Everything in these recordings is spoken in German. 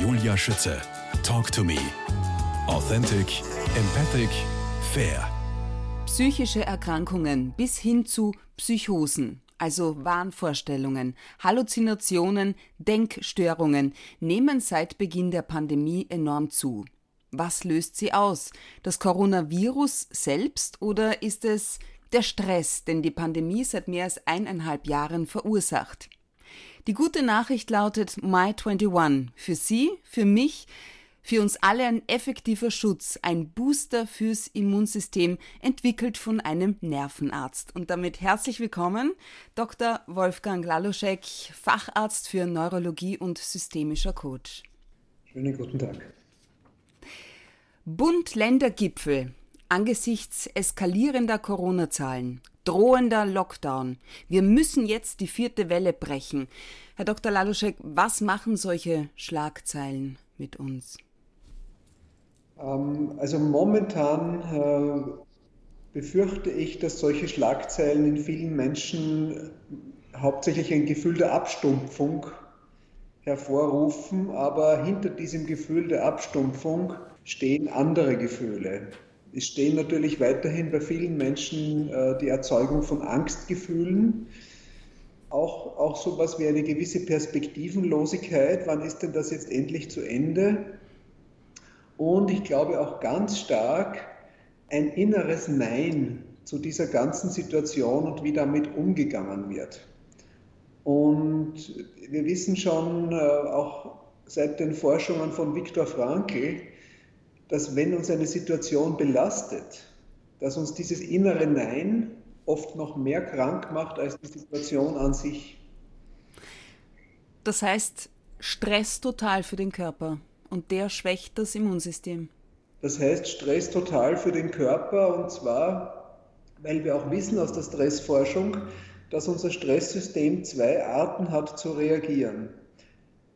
Julia Schütze. Talk to me. Authentic, empathic, fair. Psychische Erkrankungen bis hin zu Psychosen, also Wahnvorstellungen, Halluzinationen, Denkstörungen, nehmen seit Beginn der Pandemie enorm zu. Was löst sie aus? Das Coronavirus selbst oder ist es der Stress, den die Pandemie seit mehr als eineinhalb Jahren verursacht? Die gute Nachricht lautet My21. Für Sie, für mich, für uns alle ein effektiver Schutz, ein Booster fürs Immunsystem, entwickelt von einem Nervenarzt. Und damit herzlich willkommen, Dr. Wolfgang Laluschek, Facharzt für Neurologie und systemischer Coach. Schönen guten Tag. Bund-Länder-Gipfel angesichts eskalierender Corona-Zahlen, drohender Lockdown. Wir müssen jetzt die vierte Welle brechen. Herr Dr. Laluschek, was machen solche Schlagzeilen mit uns? Ähm, also momentan äh, befürchte ich, dass solche Schlagzeilen in vielen Menschen hauptsächlich ein Gefühl der Abstumpfung hervorrufen, aber hinter diesem Gefühl der Abstumpfung stehen andere Gefühle. Es stehen natürlich weiterhin bei vielen Menschen äh, die Erzeugung von Angstgefühlen, auch, auch so etwas wie eine gewisse Perspektivenlosigkeit. Wann ist denn das jetzt endlich zu Ende? Und ich glaube auch ganz stark ein inneres Nein zu dieser ganzen Situation und wie damit umgegangen wird. Und wir wissen schon, äh, auch seit den Forschungen von Viktor Frankl, dass wenn uns eine Situation belastet, dass uns dieses innere Nein oft noch mehr krank macht als die Situation an sich. Das heißt, Stress total für den Körper und der schwächt das Immunsystem. Das heißt, Stress total für den Körper und zwar, weil wir auch wissen aus der Stressforschung, dass unser Stresssystem zwei Arten hat zu reagieren.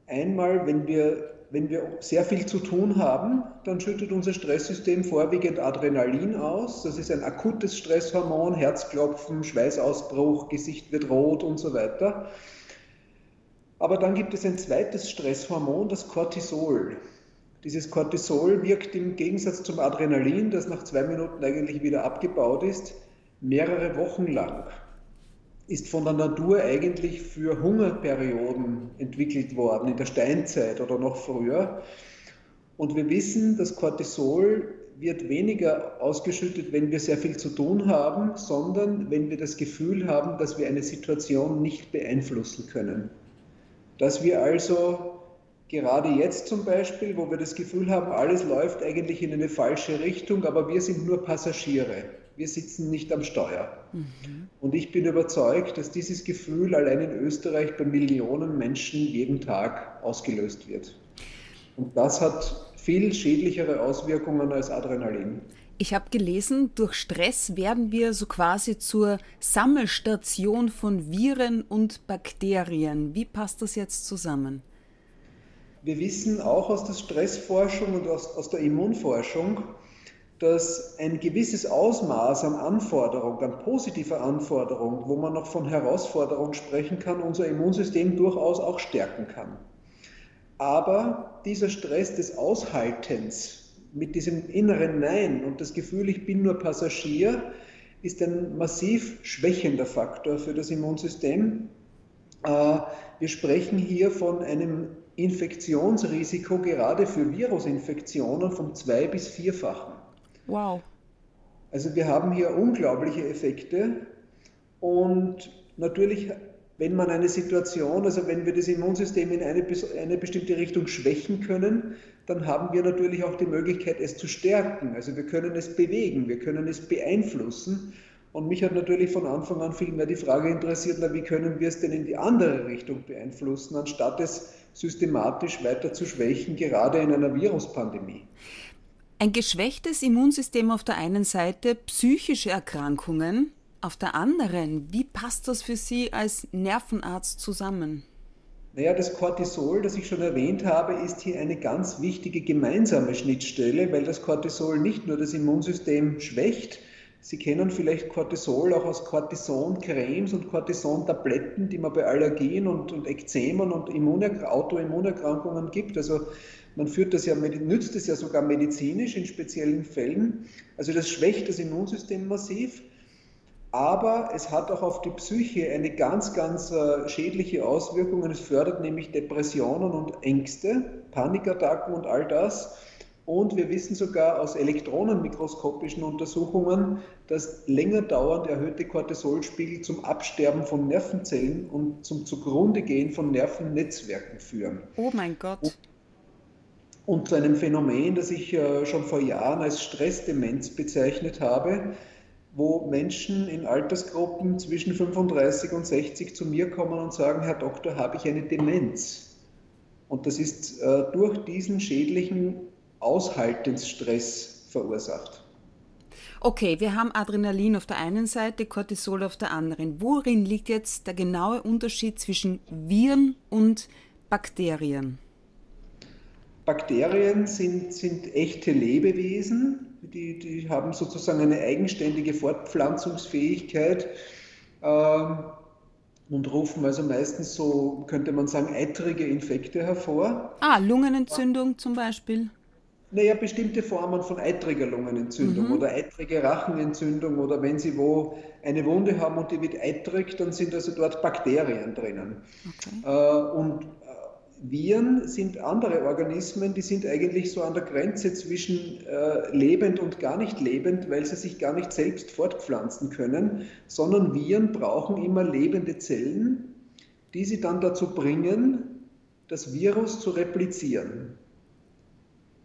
Einmal, wenn wir wenn wir sehr viel zu tun haben, dann schüttet unser Stresssystem vorwiegend Adrenalin aus. Das ist ein akutes Stresshormon, Herzklopfen, Schweißausbruch, Gesicht wird rot und so weiter. Aber dann gibt es ein zweites Stresshormon, das Cortisol. Dieses Cortisol wirkt im Gegensatz zum Adrenalin, das nach zwei Minuten eigentlich wieder abgebaut ist, mehrere Wochen lang ist von der Natur eigentlich für Hungerperioden entwickelt worden, in der Steinzeit oder noch früher. Und wir wissen, das Cortisol wird weniger ausgeschüttet, wenn wir sehr viel zu tun haben, sondern wenn wir das Gefühl haben, dass wir eine Situation nicht beeinflussen können. Dass wir also gerade jetzt zum Beispiel, wo wir das Gefühl haben, alles läuft eigentlich in eine falsche Richtung, aber wir sind nur Passagiere wir sitzen nicht am Steuer. Mhm. Und ich bin überzeugt, dass dieses Gefühl allein in Österreich bei Millionen Menschen jeden Tag ausgelöst wird. Und das hat viel schädlichere Auswirkungen als Adrenalin. Ich habe gelesen, durch Stress werden wir so quasi zur Sammelstation von Viren und Bakterien. Wie passt das jetzt zusammen? Wir wissen auch aus der Stressforschung und aus, aus der Immunforschung, dass ein gewisses Ausmaß an Anforderung, an positiver Anforderung, wo man noch von Herausforderung sprechen kann, unser Immunsystem durchaus auch stärken kann. Aber dieser Stress des Aushaltens mit diesem inneren Nein und das Gefühl, ich bin nur Passagier, ist ein massiv schwächender Faktor für das Immunsystem. Äh, wir sprechen hier von einem Infektionsrisiko gerade für Virusinfektionen vom zwei- bis vierfachen. Wow. Also wir haben hier unglaubliche Effekte und natürlich, wenn man eine Situation, also wenn wir das Immunsystem in eine, eine bestimmte Richtung schwächen können, dann haben wir natürlich auch die Möglichkeit, es zu stärken. Also wir können es bewegen, wir können es beeinflussen. Und mich hat natürlich von Anfang an viel mehr die Frage interessiert, na, wie können wir es denn in die andere Richtung beeinflussen, anstatt es systematisch weiter zu schwächen, gerade in einer Viruspandemie. Ein geschwächtes Immunsystem auf der einen Seite, psychische Erkrankungen auf der anderen. Wie passt das für Sie als Nervenarzt zusammen? Naja, das Cortisol, das ich schon erwähnt habe, ist hier eine ganz wichtige gemeinsame Schnittstelle, weil das Cortisol nicht nur das Immunsystem schwächt, Sie kennen vielleicht Cortisol auch aus Cortison-Cremes und Cortison-Tabletten, die man bei Allergien und, und Ekzemen und Autoimmunerkrankungen gibt. Also man führt das ja, nützt es ja sogar medizinisch in speziellen Fällen. Also das schwächt das Immunsystem massiv. Aber es hat auch auf die Psyche eine ganz, ganz äh, schädliche Auswirkung. Es fördert nämlich Depressionen und Ängste, Panikattacken und all das. Und wir wissen sogar aus elektronenmikroskopischen Untersuchungen, dass länger dauernd erhöhte Cortisolspiegel zum Absterben von Nervenzellen und zum Zugrundegehen von Nervennetzwerken führen. Oh mein Gott. Und zu einem Phänomen, das ich äh, schon vor Jahren als Stressdemenz bezeichnet habe, wo Menschen in Altersgruppen zwischen 35 und 60 zu mir kommen und sagen, Herr Doktor, habe ich eine Demenz? Und das ist äh, durch diesen schädlichen Aushaltensstress verursacht. Okay, wir haben Adrenalin auf der einen Seite, Cortisol auf der anderen. Worin liegt jetzt der genaue Unterschied zwischen Viren und Bakterien? Bakterien sind, sind echte Lebewesen, die, die haben sozusagen eine eigenständige Fortpflanzungsfähigkeit ähm, und rufen also meistens so, könnte man sagen, eitrige Infekte hervor. Ah, Lungenentzündung zum Beispiel. Naja, bestimmte Formen von eitriger Lungenentzündung mhm. oder eitrige Rachenentzündung oder wenn Sie wo eine Wunde haben und die wird eitrig, dann sind also dort Bakterien drinnen. Okay. Äh, und Viren sind andere Organismen, die sind eigentlich so an der Grenze zwischen äh, lebend und gar nicht lebend, weil sie sich gar nicht selbst fortpflanzen können, sondern Viren brauchen immer lebende Zellen, die sie dann dazu bringen, das Virus zu replizieren.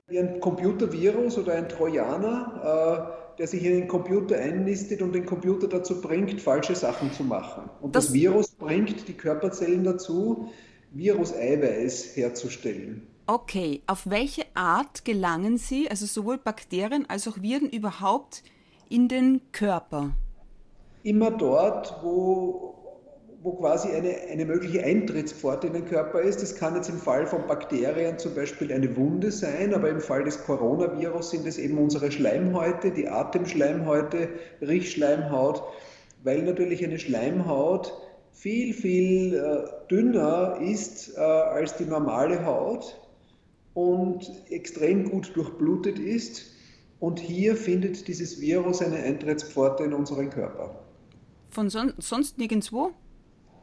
Wie ein Computervirus oder ein Trojaner, äh, der sich in den Computer einnistet und den Computer dazu bringt, falsche Sachen zu machen. Und das, das Virus bringt die Körperzellen dazu, Viruseiweiß herzustellen. Okay, auf welche Art gelangen sie, also sowohl Bakterien als auch Viren, überhaupt in den Körper? Immer dort, wo, wo quasi eine, eine mögliche Eintrittspforte in den Körper ist. Das kann jetzt im Fall von Bakterien zum Beispiel eine Wunde sein, aber im Fall des Coronavirus sind es eben unsere Schleimhäute, die Atemschleimhäute, Riechschleimhaut, weil natürlich eine Schleimhaut viel, viel äh, dünner ist äh, als die normale Haut und extrem gut durchblutet ist. Und hier findet dieses Virus eine Eintrittspforte in unseren Körper. Von son sonst nirgendwo?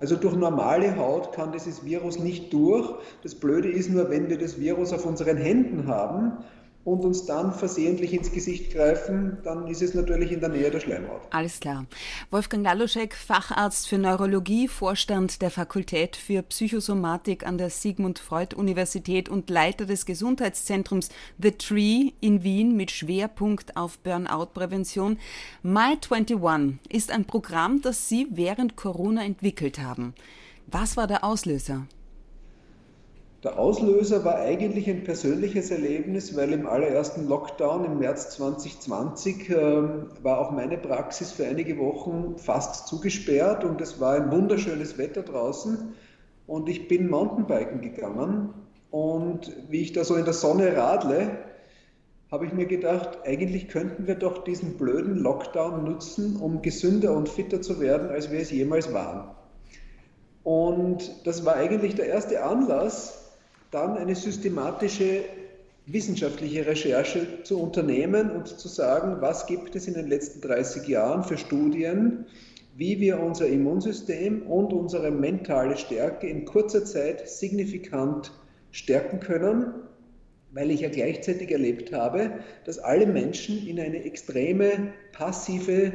Also durch normale Haut kann dieses Virus nicht durch. Das Blöde ist nur, wenn wir das Virus auf unseren Händen haben und uns dann versehentlich ins Gesicht greifen, dann ist es natürlich in der Nähe der Schleimhaut. Alles klar. Wolfgang Laluschek, Facharzt für Neurologie, Vorstand der Fakultät für Psychosomatik an der Sigmund Freud Universität und Leiter des Gesundheitszentrums The Tree in Wien mit Schwerpunkt auf Burnout-Prävention. My 21 ist ein Programm, das Sie während Corona entwickelt haben. Was war der Auslöser? Der Auslöser war eigentlich ein persönliches Erlebnis, weil im allerersten Lockdown im März 2020 äh, war auch meine Praxis für einige Wochen fast zugesperrt und es war ein wunderschönes Wetter draußen und ich bin Mountainbiken gegangen und wie ich da so in der Sonne radle, habe ich mir gedacht, eigentlich könnten wir doch diesen blöden Lockdown nutzen, um gesünder und fitter zu werden, als wir es jemals waren. Und das war eigentlich der erste Anlass, dann eine systematische wissenschaftliche Recherche zu unternehmen und zu sagen, was gibt es in den letzten 30 Jahren für Studien, wie wir unser Immunsystem und unsere mentale Stärke in kurzer Zeit signifikant stärken können, weil ich ja gleichzeitig erlebt habe, dass alle Menschen in eine extreme passive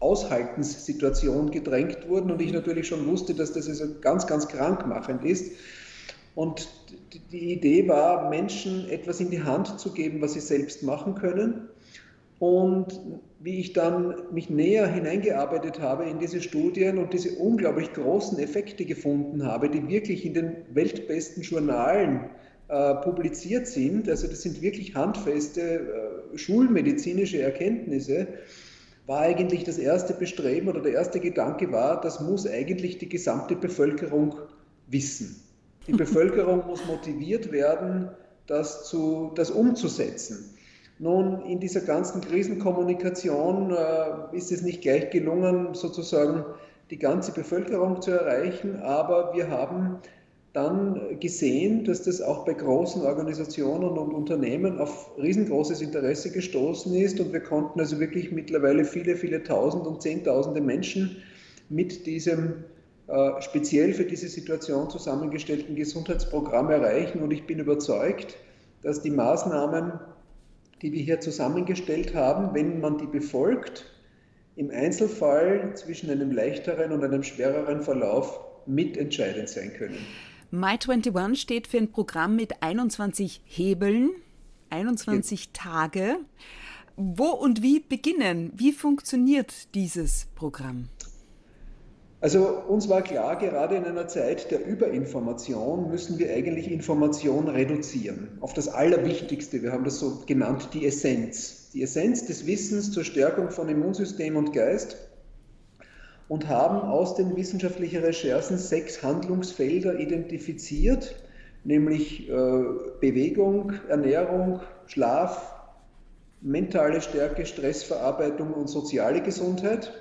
Aushaltenssituation gedrängt wurden und ich natürlich schon wusste, dass das also ganz, ganz krankmachend ist und die Idee war, Menschen etwas in die Hand zu geben, was sie selbst machen können. Und wie ich dann mich näher hineingearbeitet habe in diese Studien und diese unglaublich großen Effekte gefunden habe, die wirklich in den weltbesten Journalen äh, publiziert sind, also das sind wirklich handfeste äh, schulmedizinische Erkenntnisse, war eigentlich das erste Bestreben oder der erste Gedanke war, das muss eigentlich die gesamte Bevölkerung wissen. Die Bevölkerung muss motiviert werden, das, zu, das umzusetzen. Nun, in dieser ganzen Krisenkommunikation äh, ist es nicht gleich gelungen, sozusagen die ganze Bevölkerung zu erreichen, aber wir haben dann gesehen, dass das auch bei großen Organisationen und Unternehmen auf riesengroßes Interesse gestoßen ist und wir konnten also wirklich mittlerweile viele, viele Tausend und Zehntausende Menschen mit diesem speziell für diese Situation zusammengestellten Gesundheitsprogramm erreichen und ich bin überzeugt, dass die Maßnahmen, die wir hier zusammengestellt haben, wenn man die befolgt, im Einzelfall zwischen einem leichteren und einem schwereren Verlauf mitentscheidend sein können. My21 steht für ein Programm mit 21 Hebeln, 21 ja. Tage. Wo und wie beginnen? Wie funktioniert dieses Programm? Also uns war klar, gerade in einer Zeit der Überinformation müssen wir eigentlich Information reduzieren auf das Allerwichtigste. Wir haben das so genannt, die Essenz. Die Essenz des Wissens zur Stärkung von Immunsystem und Geist und haben aus den wissenschaftlichen Recherchen sechs Handlungsfelder identifiziert, nämlich äh, Bewegung, Ernährung, Schlaf, mentale Stärke, Stressverarbeitung und soziale Gesundheit.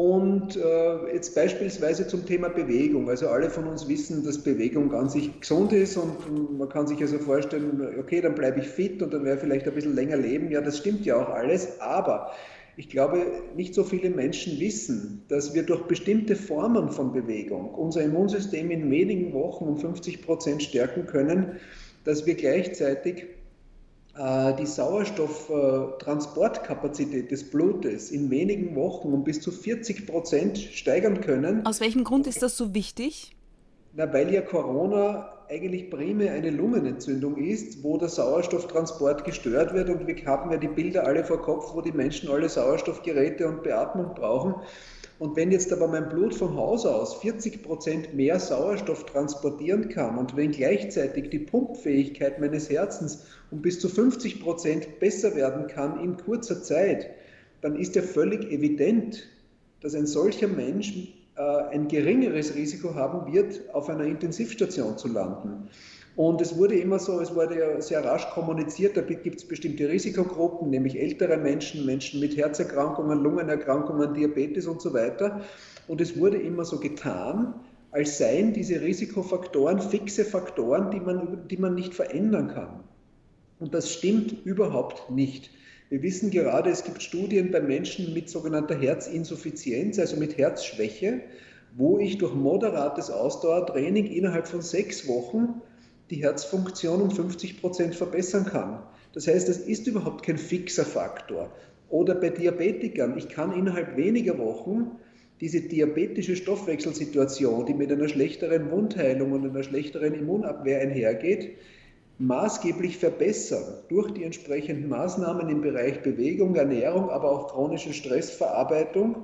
Und äh, jetzt beispielsweise zum Thema Bewegung. Also alle von uns wissen, dass Bewegung an sich gesund ist und man kann sich also vorstellen, okay, dann bleibe ich fit und dann werde ich vielleicht ein bisschen länger leben. Ja, das stimmt ja auch alles. Aber ich glaube, nicht so viele Menschen wissen, dass wir durch bestimmte Formen von Bewegung unser Immunsystem in wenigen Wochen um 50 Prozent stärken können, dass wir gleichzeitig die Sauerstofftransportkapazität des Blutes in wenigen Wochen um bis zu 40 Prozent steigern können. Aus welchem Grund ist das so wichtig? Na, weil ja Corona eigentlich primär eine Lungenentzündung ist, wo der Sauerstofftransport gestört wird. Und wir haben ja die Bilder alle vor Kopf, wo die Menschen alle Sauerstoffgeräte und Beatmung brauchen. Und wenn jetzt aber mein Blut von Haus aus 40 Prozent mehr Sauerstoff transportieren kann und wenn gleichzeitig die Pumpfähigkeit meines Herzens um bis zu 50 Prozent besser werden kann in kurzer Zeit, dann ist ja völlig evident, dass ein solcher Mensch äh, ein geringeres Risiko haben wird, auf einer Intensivstation zu landen. Und es wurde immer so, es wurde ja sehr rasch kommuniziert, da gibt es bestimmte Risikogruppen, nämlich ältere Menschen, Menschen mit Herzerkrankungen, Lungenerkrankungen, Diabetes und so weiter. Und es wurde immer so getan, als seien diese Risikofaktoren fixe Faktoren, die man, die man nicht verändern kann. Und das stimmt überhaupt nicht. Wir wissen gerade, es gibt Studien bei Menschen mit sogenannter Herzinsuffizienz, also mit Herzschwäche, wo ich durch moderates Ausdauertraining innerhalb von sechs Wochen die Herzfunktion um 50 Prozent verbessern kann. Das heißt, es ist überhaupt kein fixer Faktor. Oder bei Diabetikern, ich kann innerhalb weniger Wochen diese diabetische Stoffwechselsituation, die mit einer schlechteren Wundheilung und einer schlechteren Immunabwehr einhergeht, maßgeblich verbessern durch die entsprechenden Maßnahmen im Bereich Bewegung, Ernährung, aber auch chronische Stressverarbeitung.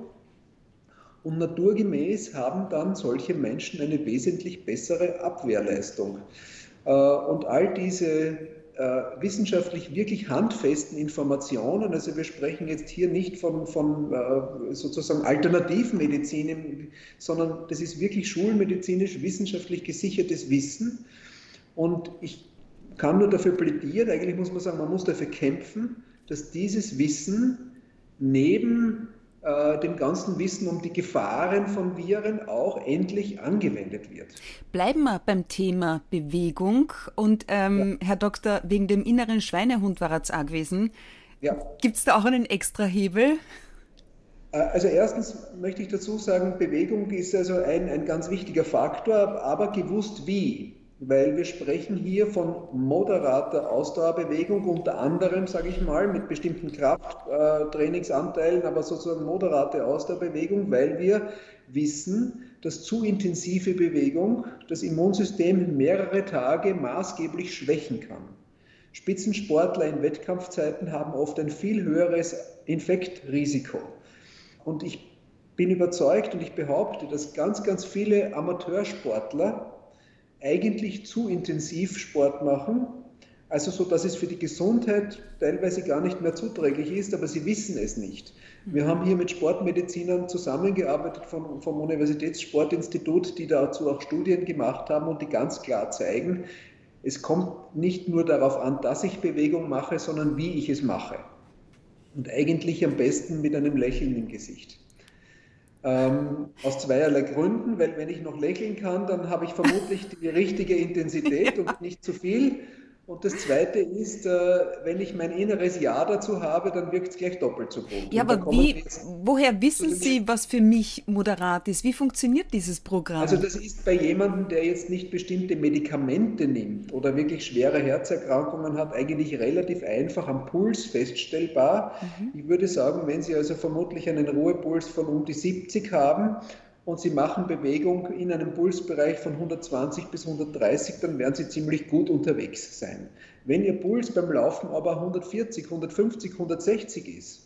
Und naturgemäß haben dann solche Menschen eine wesentlich bessere Abwehrleistung. Äh, und all diese äh, wissenschaftlich wirklich handfesten Informationen, also wir sprechen jetzt hier nicht von, von äh, sozusagen Alternativmedizin, sondern das ist wirklich schulmedizinisch wissenschaftlich gesichertes Wissen. Und ich kann nur dafür plädieren, eigentlich muss man sagen, man muss dafür kämpfen, dass dieses Wissen neben äh, dem ganzen Wissen um die Gefahren von Viren auch endlich angewendet wird. Bleiben wir beim Thema Bewegung. Und ähm, ja. Herr Doktor, wegen dem inneren Schweinehund war es auch gewesen. Ja. Gibt es da auch einen extra Hebel? Äh, also erstens möchte ich dazu sagen, Bewegung ist also ein, ein ganz wichtiger Faktor, aber gewusst wie weil wir sprechen hier von moderater Ausdauerbewegung, unter anderem, sage ich mal, mit bestimmten Krafttrainingsanteilen, aber sozusagen moderate Ausdauerbewegung, weil wir wissen, dass zu intensive Bewegung das Immunsystem mehrere Tage maßgeblich schwächen kann. Spitzensportler in Wettkampfzeiten haben oft ein viel höheres Infektrisiko. Und ich bin überzeugt und ich behaupte, dass ganz, ganz viele Amateursportler eigentlich zu intensiv Sport machen, also so, dass es für die Gesundheit teilweise gar nicht mehr zuträglich ist, aber sie wissen es nicht. Wir haben hier mit Sportmedizinern zusammengearbeitet vom, vom Universitätssportinstitut, die dazu auch Studien gemacht haben und die ganz klar zeigen, Es kommt nicht nur darauf an, dass ich Bewegung mache, sondern wie ich es mache. Und eigentlich am besten mit einem Lächeln im Gesicht. Ähm, aus zweierlei Gründen, weil wenn ich noch lächeln kann, dann habe ich vermutlich die richtige Intensität und nicht zu viel. Und das Zweite ist, äh, wenn ich mein inneres Ja dazu habe, dann wirkt es gleich doppelt so gut. Ja, aber wie, woher wissen Sie, was für mich moderat ist? Wie funktioniert dieses Programm? Also das ist bei jemandem, der jetzt nicht bestimmte Medikamente nimmt oder wirklich schwere Herzerkrankungen hat, eigentlich relativ einfach am Puls feststellbar. Mhm. Ich würde sagen, wenn Sie also vermutlich einen Ruhepuls von um die 70 haben, und Sie machen Bewegung in einem Pulsbereich von 120 bis 130, dann werden Sie ziemlich gut unterwegs sein. Wenn Ihr Puls beim Laufen aber 140, 150, 160 ist,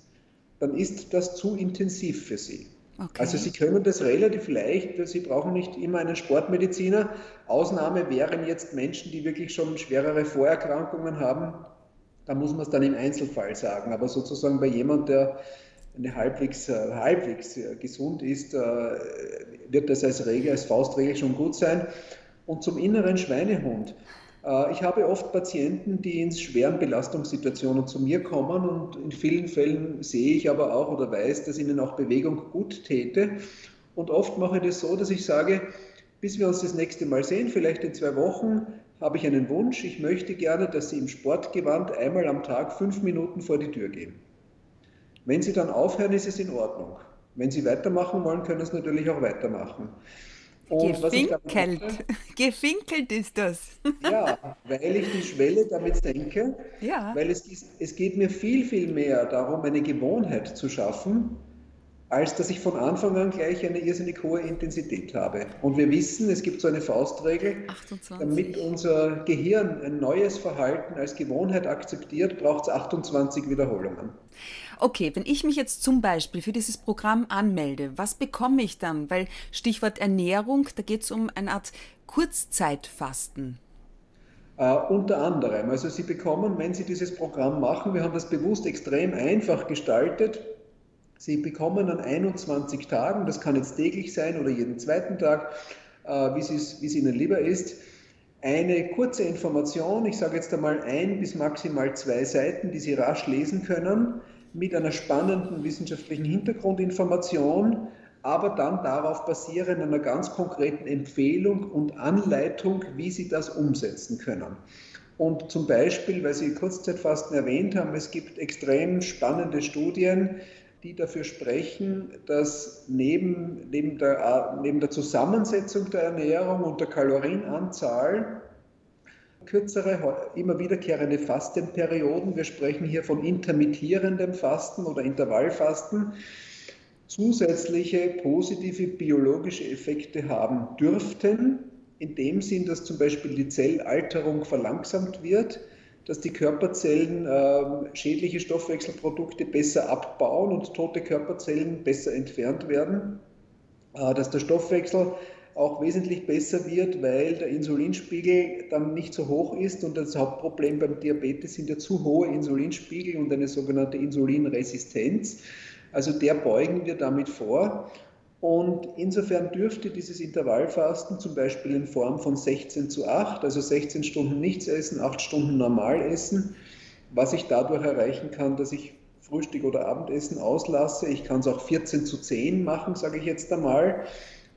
dann ist das zu intensiv für Sie. Okay. Also Sie können das relativ leicht, Sie brauchen nicht immer einen Sportmediziner. Ausnahme wären jetzt Menschen, die wirklich schon schwerere Vorerkrankungen haben. Da muss man es dann im Einzelfall sagen. Aber sozusagen bei jemand, der eine halbwegs, äh, halbwegs äh, gesund ist, äh, wird das als Regel, als Faustregel schon gut sein. Und zum inneren Schweinehund. Ich habe oft Patienten, die in schweren Belastungssituationen zu mir kommen und in vielen Fällen sehe ich aber auch oder weiß, dass ihnen auch Bewegung gut täte. Und oft mache ich das so, dass ich sage, bis wir uns das nächste Mal sehen, vielleicht in zwei Wochen, habe ich einen Wunsch. Ich möchte gerne, dass Sie im Sportgewand einmal am Tag fünf Minuten vor die Tür gehen. Wenn Sie dann aufhören, ist es in Ordnung. Wenn Sie weitermachen wollen, können Sie natürlich auch weitermachen. Und Gefinkelt. Mache, Gefinkelt ist das. Ja, weil ich die Schwelle damit senke. Ja. Weil es, es geht mir viel, viel mehr darum, eine Gewohnheit zu schaffen, als dass ich von Anfang an gleich eine irrsinnig hohe Intensität habe. Und wir wissen, es gibt so eine Faustregel, 28. damit unser Gehirn ein neues Verhalten als Gewohnheit akzeptiert, braucht es 28 Wiederholungen. Okay, wenn ich mich jetzt zum Beispiel für dieses Programm anmelde, was bekomme ich dann? Weil Stichwort Ernährung, da geht es um eine Art Kurzzeitfasten. Uh, unter anderem. Also Sie bekommen, wenn Sie dieses Programm machen, wir haben das bewusst extrem einfach gestaltet, Sie bekommen an 21 Tagen, das kann jetzt täglich sein oder jeden zweiten Tag, uh, wie es Ihnen lieber ist, eine kurze Information, ich sage jetzt einmal ein bis maximal zwei Seiten, die Sie rasch lesen können, mit einer spannenden wissenschaftlichen Hintergrundinformation, aber dann darauf basierend einer ganz konkreten Empfehlung und Anleitung, wie Sie das umsetzen können. Und zum Beispiel, weil Sie Kurzzeitfasten erwähnt haben, es gibt extrem spannende Studien, die dafür sprechen, dass neben, neben, der, neben der Zusammensetzung der Ernährung und der Kalorienanzahl kürzere, immer wiederkehrende Fastenperioden. Wir sprechen hier von intermittierendem Fasten oder Intervallfasten zusätzliche positive biologische Effekte haben dürften, in dem Sinn, dass zum Beispiel die Zellalterung verlangsamt wird, dass die Körperzellen äh, schädliche Stoffwechselprodukte besser abbauen und tote Körperzellen besser entfernt werden, äh, dass der Stoffwechsel auch wesentlich besser wird, weil der Insulinspiegel dann nicht so hoch ist und das Hauptproblem beim Diabetes sind ja zu hohe Insulinspiegel und eine sogenannte Insulinresistenz. Also der beugen wir damit vor. Und insofern dürfte dieses Intervallfasten zum Beispiel in Form von 16 zu 8, also 16 Stunden nichts essen, 8 Stunden normal essen, was ich dadurch erreichen kann, dass ich Frühstück oder Abendessen auslasse. Ich kann es auch 14 zu 10 machen, sage ich jetzt einmal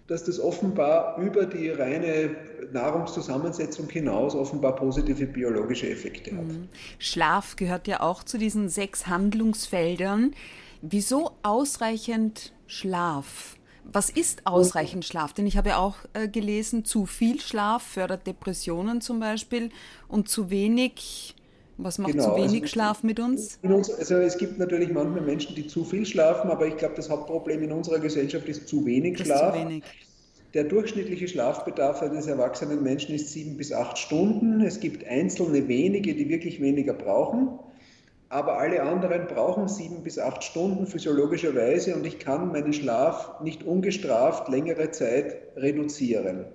dass das offenbar über die reine Nahrungszusammensetzung hinaus offenbar positive biologische Effekte hat. Mhm. Schlaf gehört ja auch zu diesen sechs Handlungsfeldern. Wieso ausreichend Schlaf? Was ist ausreichend Schlaf? Denn ich habe ja auch äh, gelesen, zu viel Schlaf fördert Depressionen zum Beispiel und zu wenig was macht genau, zu wenig also Schlaf mit uns? uns? Also es gibt natürlich manchmal Menschen, die zu viel schlafen, aber ich glaube, das Hauptproblem in unserer Gesellschaft ist zu wenig das Schlaf. Zu wenig. Der durchschnittliche Schlafbedarf eines erwachsenen Menschen ist sieben bis acht Stunden. Es gibt einzelne wenige, die wirklich weniger brauchen, aber alle anderen brauchen sieben bis acht Stunden physiologischerweise und ich kann meinen Schlaf nicht ungestraft längere Zeit reduzieren.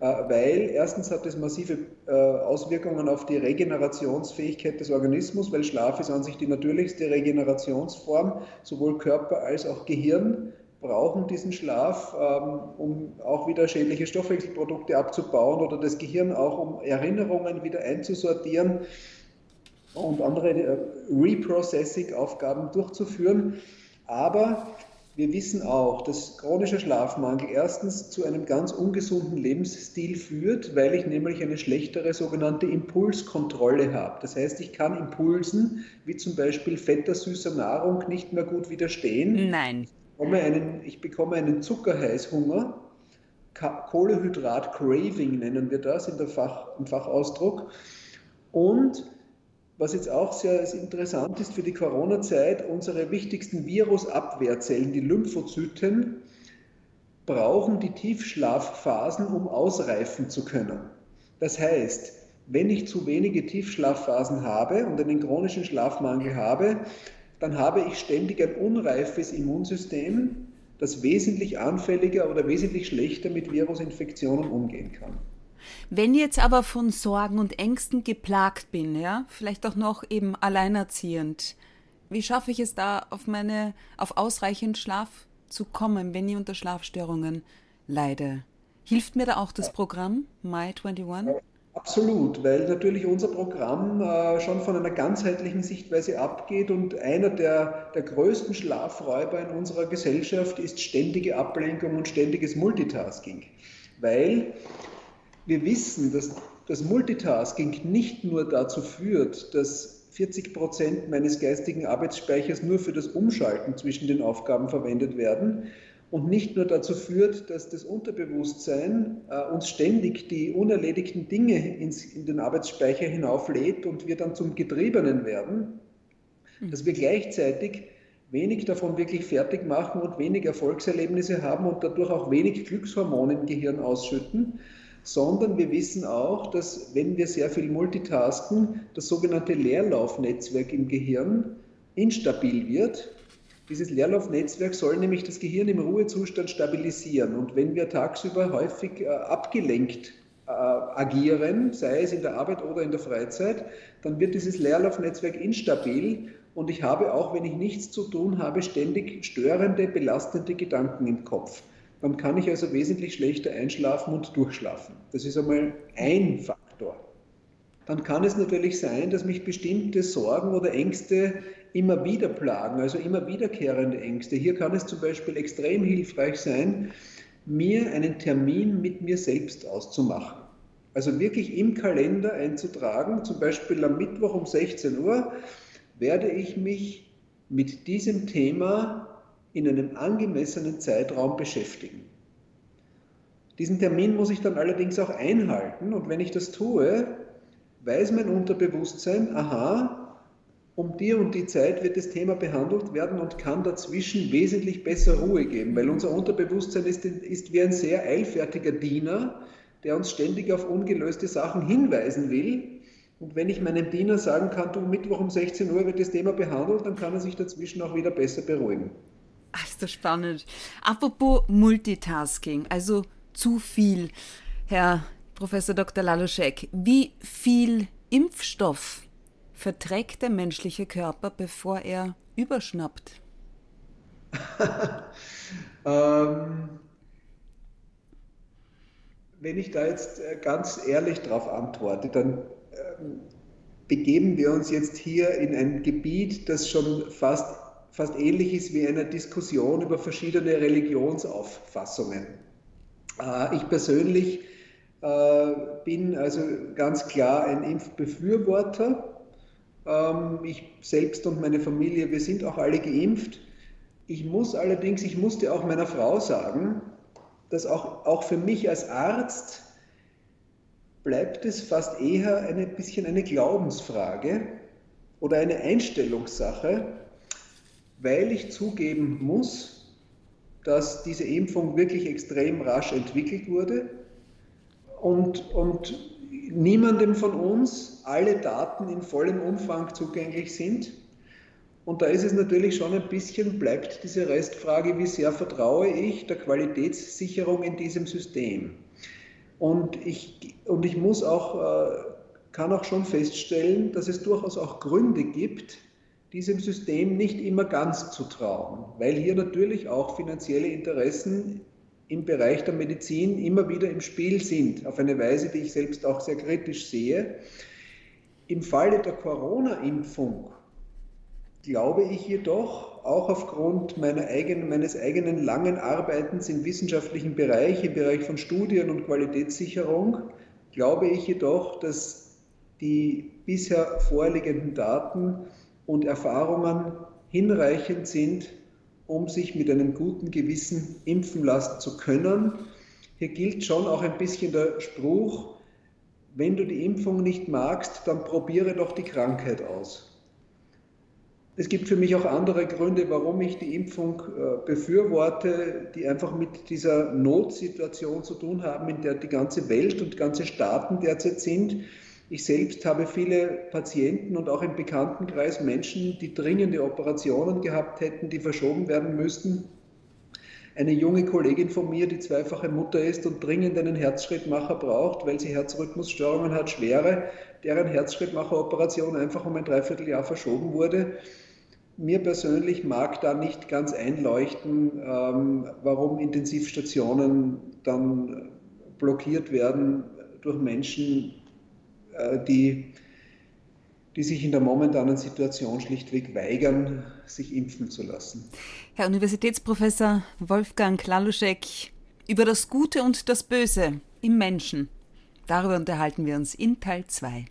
Äh, weil erstens hat es massive äh, Auswirkungen auf die Regenerationsfähigkeit des Organismus, weil Schlaf ist an sich die natürlichste Regenerationsform, sowohl Körper als auch Gehirn brauchen diesen Schlaf, ähm, um auch wieder schädliche Stoffwechselprodukte abzubauen oder das Gehirn auch, um Erinnerungen wieder einzusortieren und andere äh, Reprocessing-Aufgaben durchzuführen. Aber wir wissen auch, dass chronischer Schlafmangel erstens zu einem ganz ungesunden Lebensstil führt, weil ich nämlich eine schlechtere sogenannte Impulskontrolle habe. Das heißt, ich kann Impulsen wie zum Beispiel fetter, süßer Nahrung nicht mehr gut widerstehen. Nein bekomme einen, ich bekomme einen Zuckerheißhunger, Kohlehydrat-Craving nennen wir das in der Fach, im Fachausdruck. Und was jetzt auch sehr interessant ist für die Corona-Zeit, unsere wichtigsten Virusabwehrzellen, die Lymphozyten, brauchen die Tiefschlafphasen, um ausreifen zu können. Das heißt, wenn ich zu wenige Tiefschlafphasen habe und einen chronischen Schlafmangel habe, dann habe ich ständig ein unreifes Immunsystem, das wesentlich anfälliger oder wesentlich schlechter mit Virusinfektionen umgehen kann. Wenn ich jetzt aber von Sorgen und Ängsten geplagt bin, ja, vielleicht auch noch eben alleinerziehend, wie schaffe ich es da auf meine, auf ausreichend Schlaf zu kommen, wenn ich unter Schlafstörungen leide? Hilft mir da auch das Programm My 21? Absolut, weil natürlich unser Programm äh, schon von einer ganzheitlichen Sichtweise abgeht und einer der, der größten Schlafräuber in unserer Gesellschaft ist ständige Ablenkung und ständiges Multitasking. Weil wir wissen, dass das Multitasking nicht nur dazu führt, dass 40 Prozent meines geistigen Arbeitsspeichers nur für das Umschalten zwischen den Aufgaben verwendet werden, und nicht nur dazu führt, dass das Unterbewusstsein äh, uns ständig die unerledigten Dinge ins, in den Arbeitsspeicher hinauflädt und wir dann zum Getriebenen werden, mhm. dass wir gleichzeitig wenig davon wirklich fertig machen und wenig Erfolgserlebnisse haben und dadurch auch wenig Glückshormone im Gehirn ausschütten, sondern wir wissen auch, dass wenn wir sehr viel multitasken, das sogenannte Leerlaufnetzwerk im Gehirn instabil wird dieses Leerlaufnetzwerk soll nämlich das Gehirn im Ruhezustand stabilisieren. Und wenn wir tagsüber häufig äh, abgelenkt äh, agieren, sei es in der Arbeit oder in der Freizeit, dann wird dieses Leerlaufnetzwerk instabil und ich habe auch, wenn ich nichts zu tun habe, ständig störende, belastende Gedanken im Kopf. Dann kann ich also wesentlich schlechter einschlafen und durchschlafen. Das ist einmal ein Faktor. Dann kann es natürlich sein, dass mich bestimmte Sorgen oder Ängste immer wieder plagen, also immer wiederkehrende Ängste. Hier kann es zum Beispiel extrem hilfreich sein, mir einen Termin mit mir selbst auszumachen. Also wirklich im Kalender einzutragen, zum Beispiel am Mittwoch um 16 Uhr werde ich mich mit diesem Thema in einem angemessenen Zeitraum beschäftigen. Diesen Termin muss ich dann allerdings auch einhalten und wenn ich das tue, weiß mein Unterbewusstsein, aha, um die und die Zeit wird das Thema behandelt werden und kann dazwischen wesentlich besser Ruhe geben, weil unser Unterbewusstsein ist, ist wie ein sehr eilfertiger Diener, der uns ständig auf ungelöste Sachen hinweisen will. Und wenn ich meinem Diener sagen kann, du, Mittwoch um 16 Uhr wird das Thema behandelt, dann kann er sich dazwischen auch wieder besser beruhigen. Ach, ist spannend. Apropos Multitasking, also zu viel. Herr Professor Dr. Laluschek, wie viel Impfstoff verträgt der menschliche Körper, bevor er überschnappt? ähm, wenn ich da jetzt äh, ganz ehrlich darauf antworte, dann ähm, begeben wir uns jetzt hier in ein Gebiet, das schon fast, fast ähnlich ist wie eine Diskussion über verschiedene Religionsauffassungen. Äh, ich persönlich äh, bin also ganz klar ein Impfbefürworter ähm, ich selbst und meine Familie, wir sind auch alle geimpft. Ich muss allerdings, ich musste auch meiner Frau sagen, dass auch, auch für mich als Arzt bleibt es fast eher ein bisschen eine Glaubensfrage oder eine Einstellungssache, weil ich zugeben muss, dass diese Impfung wirklich extrem rasch entwickelt wurde und, und niemandem von uns alle Daten in vollem Umfang zugänglich sind. Und da ist es natürlich schon ein bisschen, bleibt diese Restfrage, wie sehr vertraue ich der Qualitätssicherung in diesem System. Und ich, und ich muss auch, äh, kann auch schon feststellen, dass es durchaus auch Gründe gibt, diesem System nicht immer ganz zu trauen, weil hier natürlich auch finanzielle Interessen im Bereich der Medizin immer wieder im Spiel sind, auf eine Weise, die ich selbst auch sehr kritisch sehe. Im Falle der Corona-Impfung glaube ich jedoch, auch aufgrund eigenen, meines eigenen langen Arbeitens im wissenschaftlichen Bereich, im Bereich von Studien und Qualitätssicherung, glaube ich jedoch, dass die bisher vorliegenden Daten und Erfahrungen hinreichend sind, um sich mit einem guten Gewissen impfen lassen zu können. Hier gilt schon auch ein bisschen der Spruch, wenn du die Impfung nicht magst, dann probiere doch die Krankheit aus. Es gibt für mich auch andere Gründe, warum ich die Impfung äh, befürworte, die einfach mit dieser Notsituation zu tun haben, in der die ganze Welt und ganze Staaten derzeit sind. Ich selbst habe viele Patienten und auch im Bekanntenkreis Menschen, die dringende Operationen gehabt hätten, die verschoben werden müssten. Eine junge Kollegin von mir, die zweifache Mutter ist und dringend einen Herzschrittmacher braucht, weil sie Herzrhythmusstörungen hat, schwere, deren Herzschrittmacheroperation einfach um ein Dreivierteljahr verschoben wurde. Mir persönlich mag da nicht ganz einleuchten, ähm, warum Intensivstationen dann blockiert werden durch Menschen, die, die sich in der momentanen Situation schlichtweg weigern, sich impfen zu lassen. Herr Universitätsprofessor Wolfgang Klaluschek, über das Gute und das Böse im Menschen. Darüber unterhalten wir uns in Teil 2.